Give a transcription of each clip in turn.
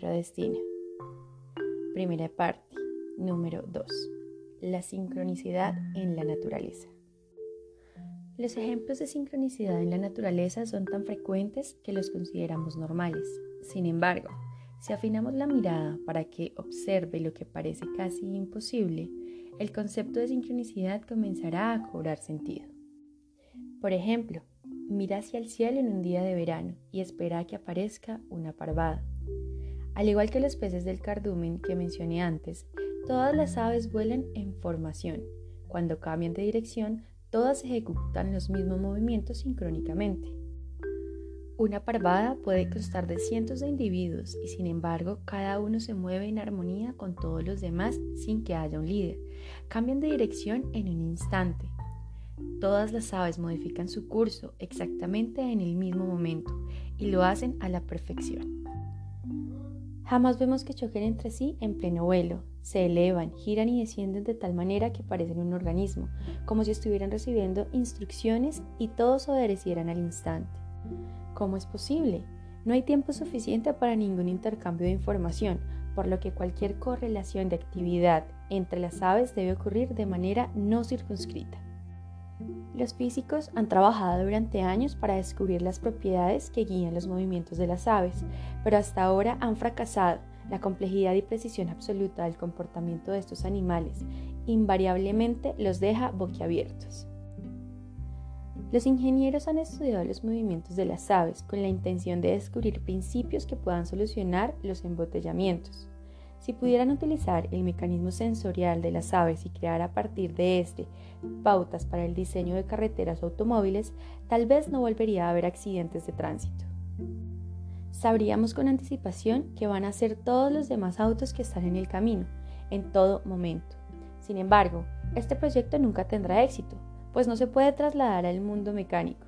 Sincrodestino. Primera parte, número 2. La sincronicidad en la naturaleza. Los ejemplos de sincronicidad en la naturaleza son tan frecuentes que los consideramos normales. Sin embargo, si afinamos la mirada para que observe lo que parece casi imposible, el concepto de sincronicidad comenzará a cobrar sentido. Por ejemplo, mira hacia el cielo en un día de verano y espera que aparezca una parvada. Al igual que los peces del cardumen que mencioné antes, todas las aves vuelan en formación. Cuando cambian de dirección, todas ejecutan los mismos movimientos sincrónicamente. Una parvada puede constar de cientos de individuos y sin embargo cada uno se mueve en armonía con todos los demás sin que haya un líder. Cambian de dirección en un instante. Todas las aves modifican su curso exactamente en el mismo momento y lo hacen a la perfección. Jamás vemos que choquen entre sí en pleno vuelo. Se elevan, giran y descienden de tal manera que parecen un organismo, como si estuvieran recibiendo instrucciones y todos obedecieran al instante. ¿Cómo es posible? No hay tiempo suficiente para ningún intercambio de información, por lo que cualquier correlación de actividad entre las aves debe ocurrir de manera no circunscrita. Los físicos han trabajado durante años para descubrir las propiedades que guían los movimientos de las aves, pero hasta ahora han fracasado. La complejidad y precisión absoluta del comportamiento de estos animales invariablemente los deja boquiabiertos. Los ingenieros han estudiado los movimientos de las aves con la intención de descubrir principios que puedan solucionar los embotellamientos. Si pudieran utilizar el mecanismo sensorial de las aves y crear a partir de este pautas para el diseño de carreteras o automóviles, tal vez no volvería a haber accidentes de tránsito. Sabríamos con anticipación que van a ser todos los demás autos que están en el camino, en todo momento. Sin embargo, este proyecto nunca tendrá éxito, pues no se puede trasladar al mundo mecánico.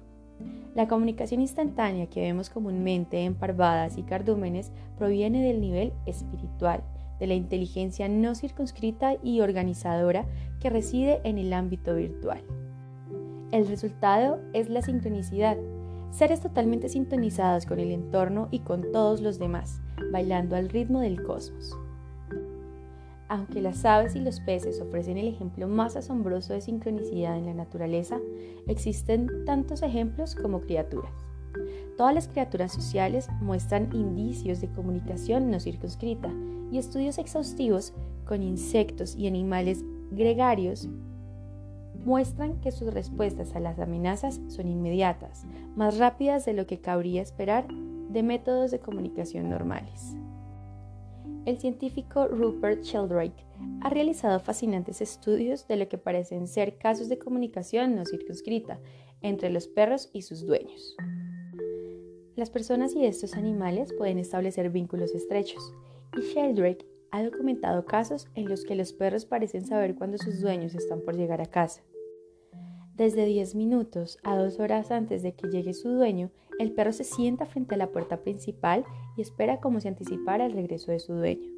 La comunicación instantánea que vemos comúnmente en parvadas y cardúmenes proviene del nivel espiritual, de la inteligencia no circunscrita y organizadora que reside en el ámbito virtual. El resultado es la sincronicidad, seres totalmente sintonizados con el entorno y con todos los demás, bailando al ritmo del cosmos. Aunque las aves y los peces ofrecen el ejemplo más asombroso de sincronicidad en la naturaleza, existen tantos ejemplos como criaturas. Todas las criaturas sociales muestran indicios de comunicación no circunscrita y estudios exhaustivos con insectos y animales gregarios muestran que sus respuestas a las amenazas son inmediatas, más rápidas de lo que cabría esperar de métodos de comunicación normales. El científico Rupert Sheldrake ha realizado fascinantes estudios de lo que parecen ser casos de comunicación no circunscrita entre los perros y sus dueños. Las personas y estos animales pueden establecer vínculos estrechos, y Sheldrake ha documentado casos en los que los perros parecen saber cuándo sus dueños están por llegar a casa. Desde 10 minutos a 2 horas antes de que llegue su dueño, el perro se sienta frente a la puerta principal y espera como si anticipara el regreso de su dueño.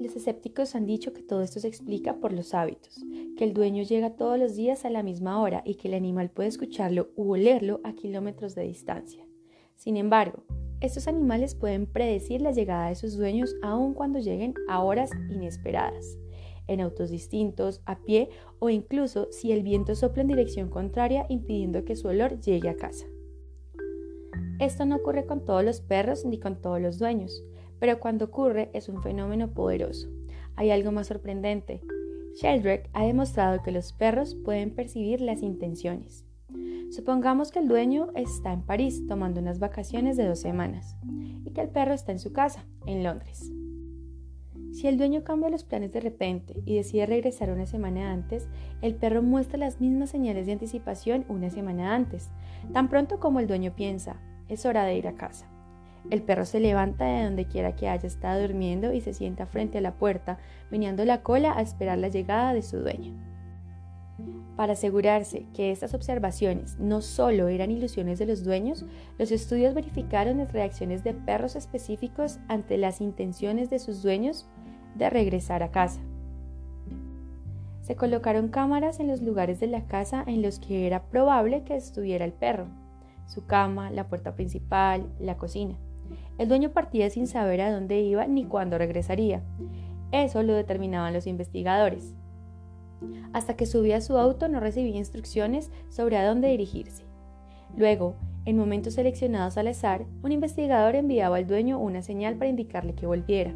Los escépticos han dicho que todo esto se explica por los hábitos, que el dueño llega todos los días a la misma hora y que el animal puede escucharlo u olerlo a kilómetros de distancia. Sin embargo, estos animales pueden predecir la llegada de sus dueños aun cuando lleguen a horas inesperadas en autos distintos, a pie o incluso si el viento sopla en dirección contraria impidiendo que su olor llegue a casa. Esto no ocurre con todos los perros ni con todos los dueños, pero cuando ocurre es un fenómeno poderoso. Hay algo más sorprendente. Sheldrake ha demostrado que los perros pueden percibir las intenciones. Supongamos que el dueño está en París tomando unas vacaciones de dos semanas y que el perro está en su casa, en Londres. Si el dueño cambia los planes de repente y decide regresar una semana antes, el perro muestra las mismas señales de anticipación una semana antes, tan pronto como el dueño piensa, es hora de ir a casa. El perro se levanta de donde quiera que haya estado durmiendo y se sienta frente a la puerta, meneando la cola a esperar la llegada de su dueño. Para asegurarse que estas observaciones no solo eran ilusiones de los dueños, los estudios verificaron las reacciones de perros específicos ante las intenciones de sus dueños de regresar a casa. Se colocaron cámaras en los lugares de la casa en los que era probable que estuviera el perro, su cama, la puerta principal, la cocina. El dueño partía sin saber a dónde iba ni cuándo regresaría. Eso lo determinaban los investigadores. Hasta que subía a su auto no recibía instrucciones sobre a dónde dirigirse. Luego, en momentos seleccionados al azar, un investigador enviaba al dueño una señal para indicarle que volviera.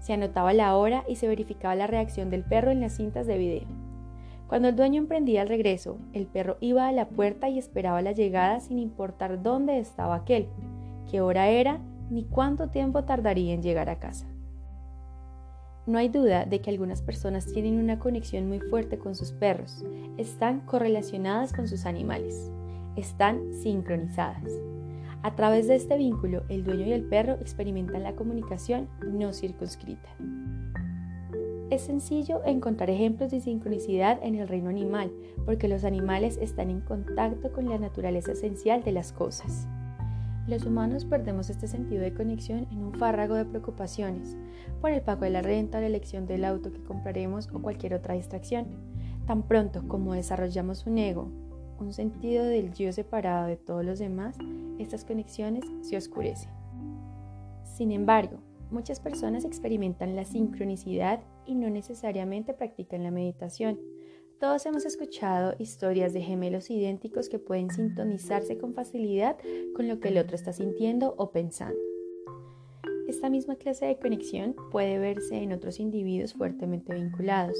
Se anotaba la hora y se verificaba la reacción del perro en las cintas de video. Cuando el dueño emprendía el regreso, el perro iba a la puerta y esperaba la llegada sin importar dónde estaba aquel, qué hora era ni cuánto tiempo tardaría en llegar a casa. No hay duda de que algunas personas tienen una conexión muy fuerte con sus perros, están correlacionadas con sus animales, están sincronizadas. A través de este vínculo, el dueño y el perro experimentan la comunicación no circunscrita. Es sencillo encontrar ejemplos de sincronicidad en el reino animal, porque los animales están en contacto con la naturaleza esencial de las cosas. Los humanos perdemos este sentido de conexión en un fárrago de preocupaciones, por el pago de la renta, la elección del auto que compraremos o cualquier otra distracción. Tan pronto como desarrollamos un ego, un sentido del yo separado de todos los demás, estas conexiones se oscurecen. Sin embargo, Muchas personas experimentan la sincronicidad y no necesariamente practican la meditación. Todos hemos escuchado historias de gemelos idénticos que pueden sintonizarse con facilidad con lo que el otro está sintiendo o pensando. Esta misma clase de conexión puede verse en otros individuos fuertemente vinculados.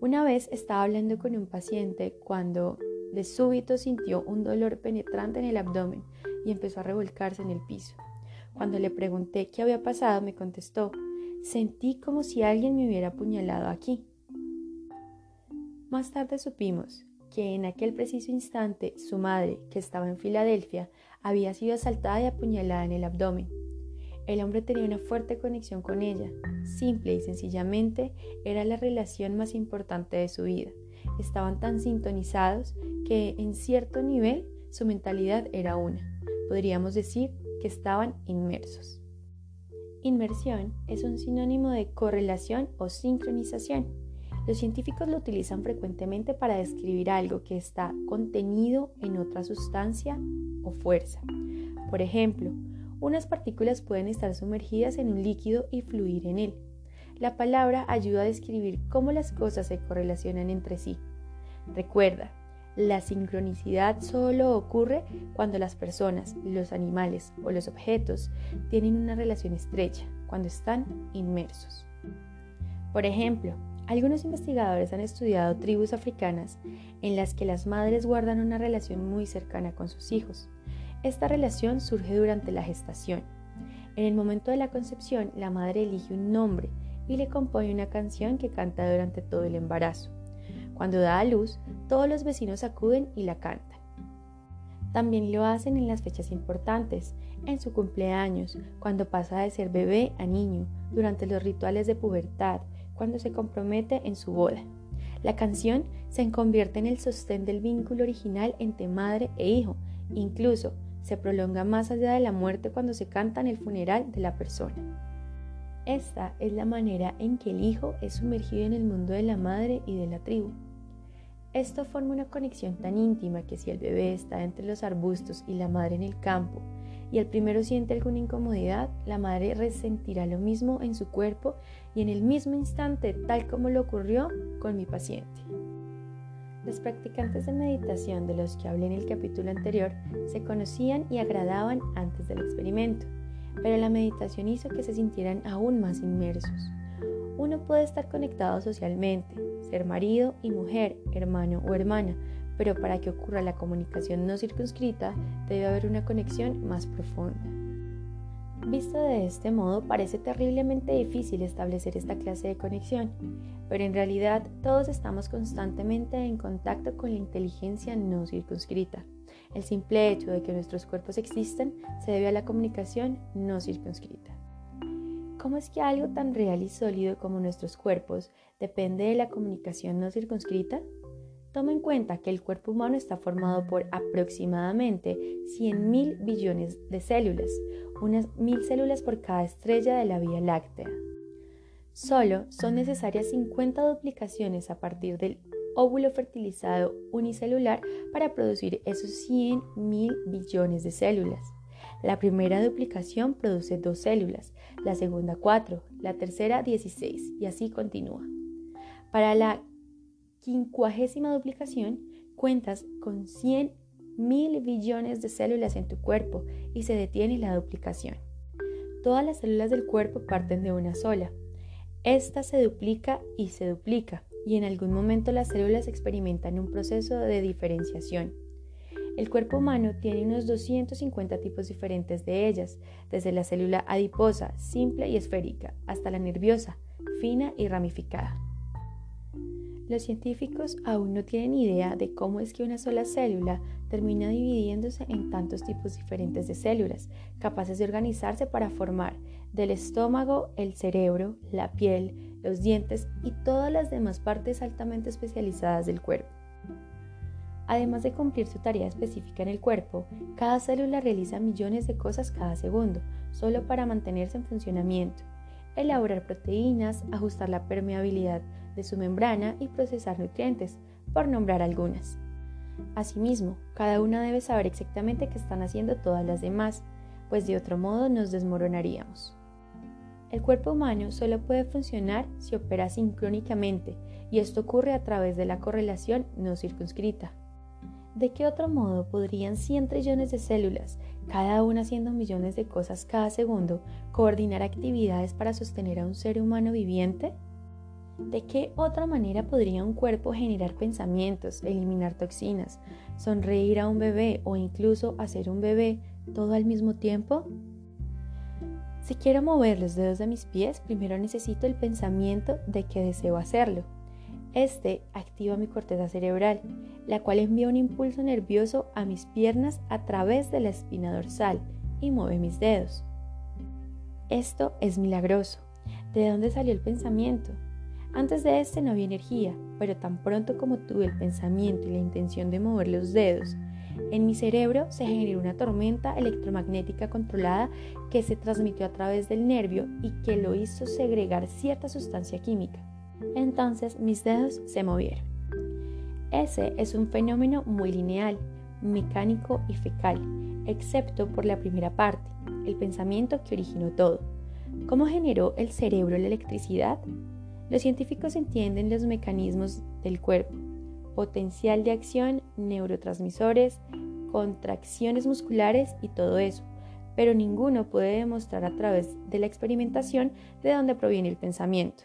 Una vez estaba hablando con un paciente cuando de súbito sintió un dolor penetrante en el abdomen y empezó a revolcarse en el piso. Cuando le pregunté qué había pasado, me contestó, sentí como si alguien me hubiera apuñalado aquí. Más tarde supimos que en aquel preciso instante su madre, que estaba en Filadelfia, había sido asaltada y apuñalada en el abdomen. El hombre tenía una fuerte conexión con ella. Simple y sencillamente era la relación más importante de su vida. Estaban tan sintonizados que en cierto nivel su mentalidad era una. Podríamos decir que estaban inmersos. Inmersión es un sinónimo de correlación o sincronización. Los científicos lo utilizan frecuentemente para describir algo que está contenido en otra sustancia o fuerza. Por ejemplo, unas partículas pueden estar sumergidas en un líquido y fluir en él. La palabra ayuda a describir cómo las cosas se correlacionan entre sí. Recuerda, la sincronicidad solo ocurre cuando las personas, los animales o los objetos tienen una relación estrecha, cuando están inmersos. Por ejemplo, algunos investigadores han estudiado tribus africanas en las que las madres guardan una relación muy cercana con sus hijos. Esta relación surge durante la gestación. En el momento de la concepción, la madre elige un nombre y le compone una canción que canta durante todo el embarazo. Cuando da a luz, todos los vecinos acuden y la cantan. También lo hacen en las fechas importantes, en su cumpleaños, cuando pasa de ser bebé a niño, durante los rituales de pubertad, cuando se compromete en su boda. La canción se convierte en el sostén del vínculo original entre madre e hijo, incluso se prolonga más allá de la muerte cuando se canta en el funeral de la persona. Esta es la manera en que el hijo es sumergido en el mundo de la madre y de la tribu. Esto forma una conexión tan íntima que si el bebé está entre los arbustos y la madre en el campo, y el primero siente alguna incomodidad, la madre resentirá lo mismo en su cuerpo y en el mismo instante, tal como lo ocurrió con mi paciente. Los practicantes de meditación de los que hablé en el capítulo anterior se conocían y agradaban antes del experimento, pero la meditación hizo que se sintieran aún más inmersos. Uno puede estar conectado socialmente, ser marido y mujer, hermano o hermana, pero para que ocurra la comunicación no circunscrita debe haber una conexión más profunda. Visto de este modo, parece terriblemente difícil establecer esta clase de conexión, pero en realidad todos estamos constantemente en contacto con la inteligencia no circunscrita. El simple hecho de que nuestros cuerpos existen se debe a la comunicación no circunscrita. ¿Cómo es que algo tan real y sólido como nuestros cuerpos depende de la comunicación no circunscrita? Toma en cuenta que el cuerpo humano está formado por aproximadamente 100.000 billones de células, unas mil células por cada estrella de la Vía Láctea. Solo son necesarias 50 duplicaciones a partir del óvulo fertilizado unicelular para producir esos 100.000 billones de células. La primera duplicación produce dos células, la segunda cuatro, la tercera 16 y así continúa. Para la quincuagésima duplicación cuentas con 100 mil billones de células en tu cuerpo y se detiene la duplicación. Todas las células del cuerpo parten de una sola. Esta se duplica y se duplica y en algún momento las células experimentan un proceso de diferenciación. El cuerpo humano tiene unos 250 tipos diferentes de ellas, desde la célula adiposa, simple y esférica, hasta la nerviosa, fina y ramificada. Los científicos aún no tienen idea de cómo es que una sola célula termina dividiéndose en tantos tipos diferentes de células, capaces de organizarse para formar del estómago, el cerebro, la piel, los dientes y todas las demás partes altamente especializadas del cuerpo. Además de cumplir su tarea específica en el cuerpo, cada célula realiza millones de cosas cada segundo, solo para mantenerse en funcionamiento. Elaborar proteínas, ajustar la permeabilidad de su membrana y procesar nutrientes, por nombrar algunas. Asimismo, cada una debe saber exactamente qué están haciendo todas las demás, pues de otro modo nos desmoronaríamos. El cuerpo humano solo puede funcionar si opera sincrónicamente, y esto ocurre a través de la correlación no circunscrita. ¿De qué otro modo podrían 100 trillones de células, cada una haciendo millones de cosas cada segundo, coordinar actividades para sostener a un ser humano viviente? ¿De qué otra manera podría un cuerpo generar pensamientos, eliminar toxinas, sonreír a un bebé o incluso hacer un bebé todo al mismo tiempo? Si quiero mover los dedos de mis pies, primero necesito el pensamiento de que deseo hacerlo. Este activa mi corteza cerebral, la cual envía un impulso nervioso a mis piernas a través de la espina dorsal y mueve mis dedos. Esto es milagroso. ¿De dónde salió el pensamiento? Antes de este no había energía, pero tan pronto como tuve el pensamiento y la intención de mover los dedos, en mi cerebro se generó una tormenta electromagnética controlada que se transmitió a través del nervio y que lo hizo segregar cierta sustancia química. Entonces mis dedos se movieron. Ese es un fenómeno muy lineal, mecánico y fecal, excepto por la primera parte, el pensamiento que originó todo. ¿Cómo generó el cerebro la electricidad? Los científicos entienden los mecanismos del cuerpo, potencial de acción, neurotransmisores, contracciones musculares y todo eso, pero ninguno puede demostrar a través de la experimentación de dónde proviene el pensamiento.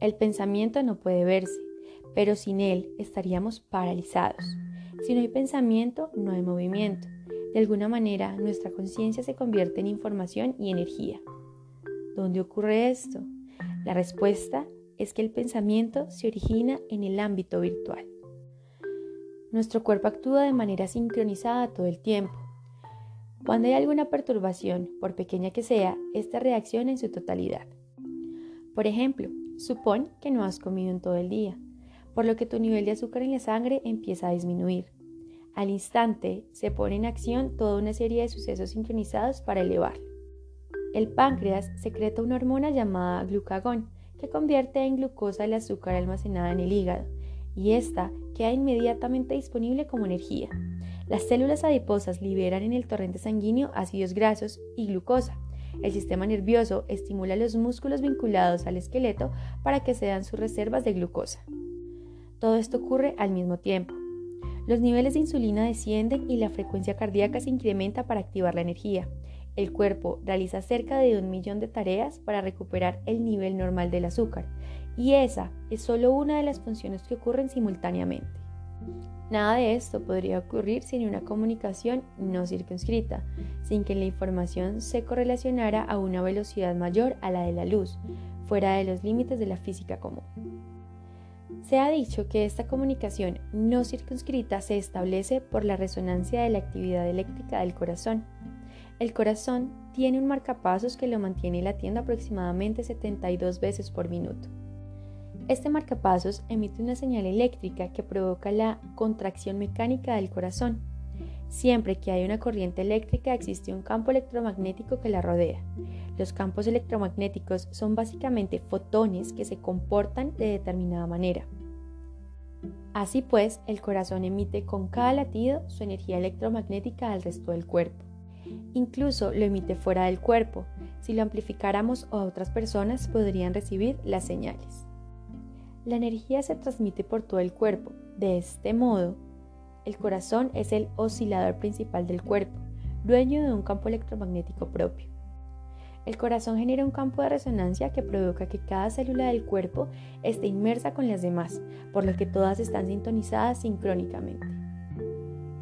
El pensamiento no puede verse, pero sin él estaríamos paralizados. Si no hay pensamiento, no hay movimiento. De alguna manera, nuestra conciencia se convierte en información y energía. ¿Dónde ocurre esto? La respuesta es que el pensamiento se origina en el ámbito virtual. Nuestro cuerpo actúa de manera sincronizada todo el tiempo. Cuando hay alguna perturbación, por pequeña que sea, esta reacciona en su totalidad. Por ejemplo, supón que no has comido en todo el día, por lo que tu nivel de azúcar en la sangre empieza a disminuir. Al instante se pone en acción toda una serie de sucesos sincronizados para elevarlo. El páncreas secreta una hormona llamada glucagón, que convierte en glucosa el azúcar almacenada en el hígado, y esta queda inmediatamente disponible como energía. Las células adiposas liberan en el torrente sanguíneo ácidos grasos y glucosa. El sistema nervioso estimula los músculos vinculados al esqueleto para que se dan sus reservas de glucosa. Todo esto ocurre al mismo tiempo. Los niveles de insulina descienden y la frecuencia cardíaca se incrementa para activar la energía. El cuerpo realiza cerca de un millón de tareas para recuperar el nivel normal del azúcar y esa es solo una de las funciones que ocurren simultáneamente. Nada de esto podría ocurrir sin una comunicación no circunscrita, sin que la información se correlacionara a una velocidad mayor a la de la luz, fuera de los límites de la física común. Se ha dicho que esta comunicación no circunscrita se establece por la resonancia de la actividad eléctrica del corazón, el corazón tiene un marcapasos que lo mantiene latiendo aproximadamente 72 veces por minuto. Este marcapasos emite una señal eléctrica que provoca la contracción mecánica del corazón. Siempre que hay una corriente eléctrica existe un campo electromagnético que la rodea. Los campos electromagnéticos son básicamente fotones que se comportan de determinada manera. Así pues, el corazón emite con cada latido su energía electromagnética al resto del cuerpo. Incluso lo emite fuera del cuerpo. Si lo amplificáramos otras personas podrían recibir las señales. La energía se transmite por todo el cuerpo. De este modo, el corazón es el oscilador principal del cuerpo, dueño de un campo electromagnético propio. El corazón genera un campo de resonancia que provoca que cada célula del cuerpo esté inmersa con las demás, por lo que todas están sintonizadas sincrónicamente.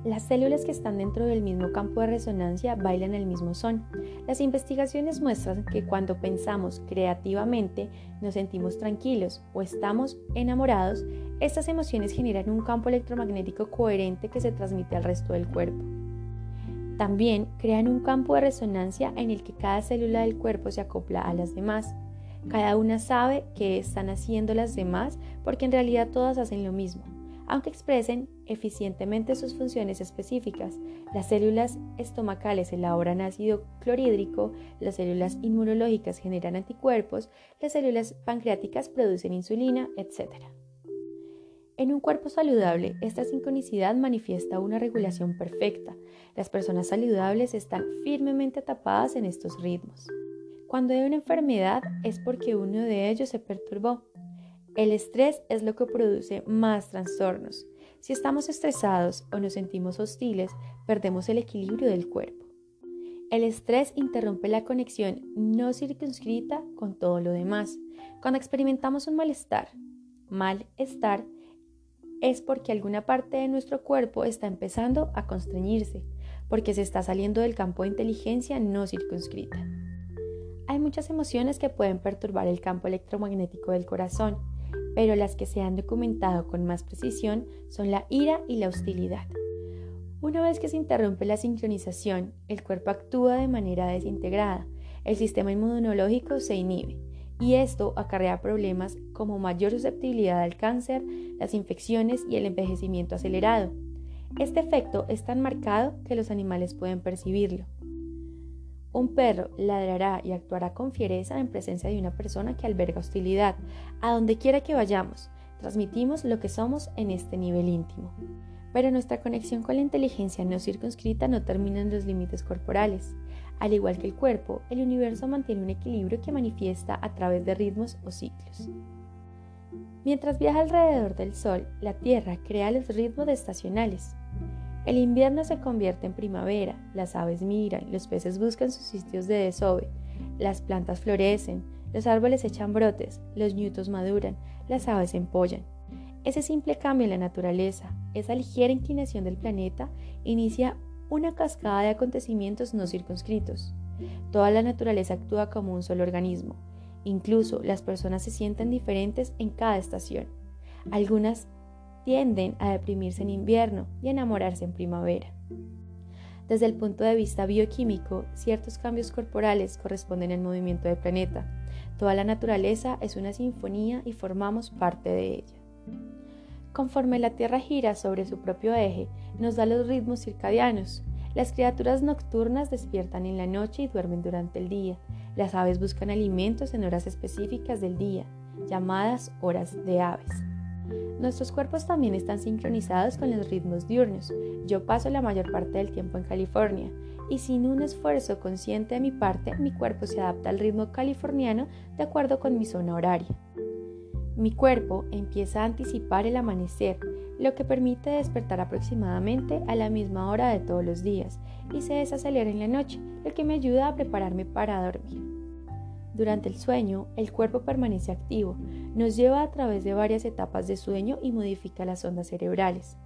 Las células que están dentro del mismo campo de resonancia bailan el mismo son. Las investigaciones muestran que cuando pensamos creativamente, nos sentimos tranquilos o estamos enamorados, estas emociones generan un campo electromagnético coherente que se transmite al resto del cuerpo. También crean un campo de resonancia en el que cada célula del cuerpo se acopla a las demás. Cada una sabe qué están haciendo las demás porque en realidad todas hacen lo mismo aunque expresen eficientemente sus funciones específicas. Las células estomacales elaboran ácido clorhídrico, las células inmunológicas generan anticuerpos, las células pancreáticas producen insulina, etc. En un cuerpo saludable, esta sincronicidad manifiesta una regulación perfecta. Las personas saludables están firmemente tapadas en estos ritmos. Cuando hay una enfermedad es porque uno de ellos se perturbó. El estrés es lo que produce más trastornos. Si estamos estresados o nos sentimos hostiles, perdemos el equilibrio del cuerpo. El estrés interrumpe la conexión no circunscrita con todo lo demás. Cuando experimentamos un malestar, malestar es porque alguna parte de nuestro cuerpo está empezando a constreñirse, porque se está saliendo del campo de inteligencia no circunscrita. Hay muchas emociones que pueden perturbar el campo electromagnético del corazón pero las que se han documentado con más precisión son la ira y la hostilidad. Una vez que se interrumpe la sincronización, el cuerpo actúa de manera desintegrada, el sistema inmunológico se inhibe y esto acarrea problemas como mayor susceptibilidad al cáncer, las infecciones y el envejecimiento acelerado. Este efecto es tan marcado que los animales pueden percibirlo. Un perro ladrará y actuará con fiereza en presencia de una persona que alberga hostilidad. A donde quiera que vayamos, transmitimos lo que somos en este nivel íntimo. Pero nuestra conexión con la inteligencia no circunscrita no termina en los límites corporales. Al igual que el cuerpo, el universo mantiene un equilibrio que manifiesta a través de ritmos o ciclos. Mientras viaja alrededor del Sol, la Tierra crea los ritmos estacionales. El invierno se convierte en primavera, las aves miran, los peces buscan sus sitios de desove, las plantas florecen, los árboles echan brotes, los ñutos maduran, las aves empollan. Ese simple cambio en la naturaleza, esa ligera inclinación del planeta, inicia una cascada de acontecimientos no circunscritos. Toda la naturaleza actúa como un solo organismo. Incluso las personas se sienten diferentes en cada estación. Algunas tienden a deprimirse en invierno y enamorarse en primavera. Desde el punto de vista bioquímico, ciertos cambios corporales corresponden al movimiento del planeta. Toda la naturaleza es una sinfonía y formamos parte de ella. Conforme la Tierra gira sobre su propio eje, nos da los ritmos circadianos. Las criaturas nocturnas despiertan en la noche y duermen durante el día. Las aves buscan alimentos en horas específicas del día, llamadas horas de aves. Nuestros cuerpos también están sincronizados con los ritmos diurnos. Yo paso la mayor parte del tiempo en California y sin un esfuerzo consciente de mi parte, mi cuerpo se adapta al ritmo californiano de acuerdo con mi zona horaria. Mi cuerpo empieza a anticipar el amanecer, lo que permite despertar aproximadamente a la misma hora de todos los días y se desacelera en la noche, lo que me ayuda a prepararme para dormir. Durante el sueño, el cuerpo permanece activo, nos lleva a través de varias etapas de sueño y modifica las ondas cerebrales.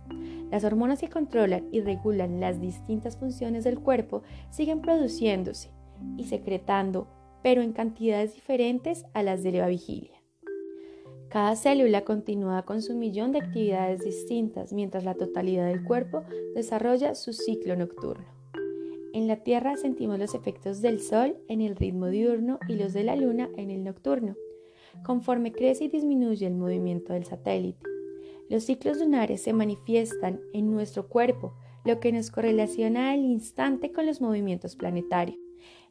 Las hormonas que controlan y regulan las distintas funciones del cuerpo siguen produciéndose y secretando, pero en cantidades diferentes a las de la vigilia. Cada célula continúa con su millón de actividades distintas mientras la totalidad del cuerpo desarrolla su ciclo nocturno. En la Tierra sentimos los efectos del Sol en el ritmo diurno y los de la Luna en el nocturno, conforme crece y disminuye el movimiento del satélite. Los ciclos lunares se manifiestan en nuestro cuerpo, lo que nos correlaciona al instante con los movimientos planetarios.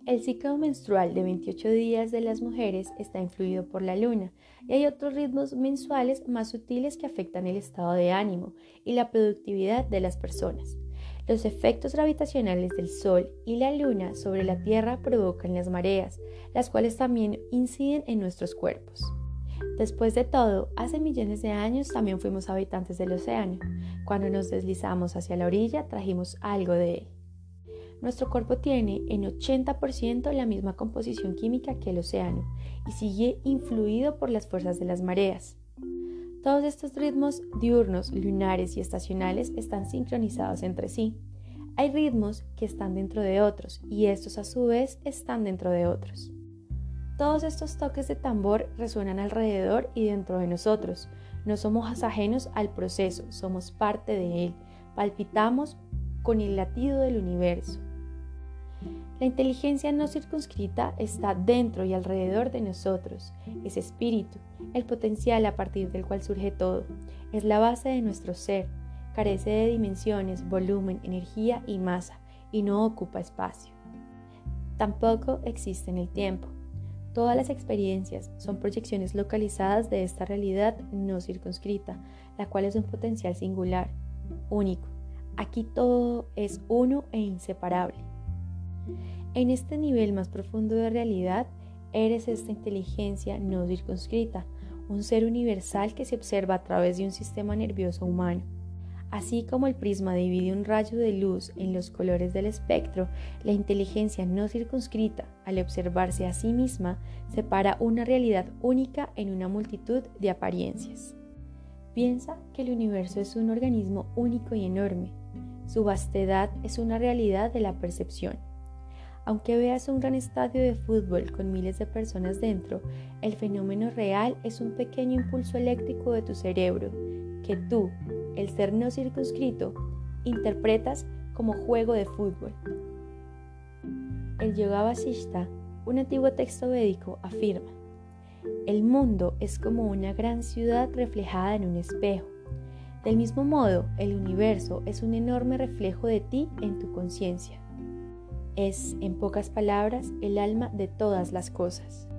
El ciclo menstrual de 28 días de las mujeres está influido por la luna y hay otros ritmos mensuales más sutiles que afectan el estado de ánimo y la productividad de las personas. Los efectos gravitacionales del Sol y la Luna sobre la Tierra provocan las mareas, las cuales también inciden en nuestros cuerpos. Después de todo, hace millones de años también fuimos habitantes del océano. Cuando nos deslizamos hacia la orilla, trajimos algo de él. Nuestro cuerpo tiene en 80% la misma composición química que el océano y sigue influido por las fuerzas de las mareas. Todos estos ritmos diurnos, lunares y estacionales están sincronizados entre sí. Hay ritmos que están dentro de otros y estos a su vez están dentro de otros. Todos estos toques de tambor resuenan alrededor y dentro de nosotros. No somos ajenos al proceso, somos parte de él. Palpitamos con el latido del universo. La inteligencia no circunscrita está dentro y alrededor de nosotros. Es espíritu, el potencial a partir del cual surge todo. Es la base de nuestro ser. Carece de dimensiones, volumen, energía y masa, y no ocupa espacio. Tampoco existe en el tiempo. Todas las experiencias son proyecciones localizadas de esta realidad no circunscrita, la cual es un potencial singular, único. Aquí todo es uno e inseparable. En este nivel más profundo de realidad, eres esta inteligencia no circunscrita, un ser universal que se observa a través de un sistema nervioso humano. Así como el prisma divide un rayo de luz en los colores del espectro, la inteligencia no circunscrita, al observarse a sí misma, separa una realidad única en una multitud de apariencias. Piensa que el universo es un organismo único y enorme. Su vastedad es una realidad de la percepción. Aunque veas un gran estadio de fútbol con miles de personas dentro, el fenómeno real es un pequeño impulso eléctrico de tu cerebro que tú, el ser no circunscrito, interpretas como juego de fútbol. El Yoga Vasishta, un antiguo texto védico, afirma, el mundo es como una gran ciudad reflejada en un espejo. Del mismo modo, el universo es un enorme reflejo de ti en tu conciencia. Es, en pocas palabras, el alma de todas las cosas.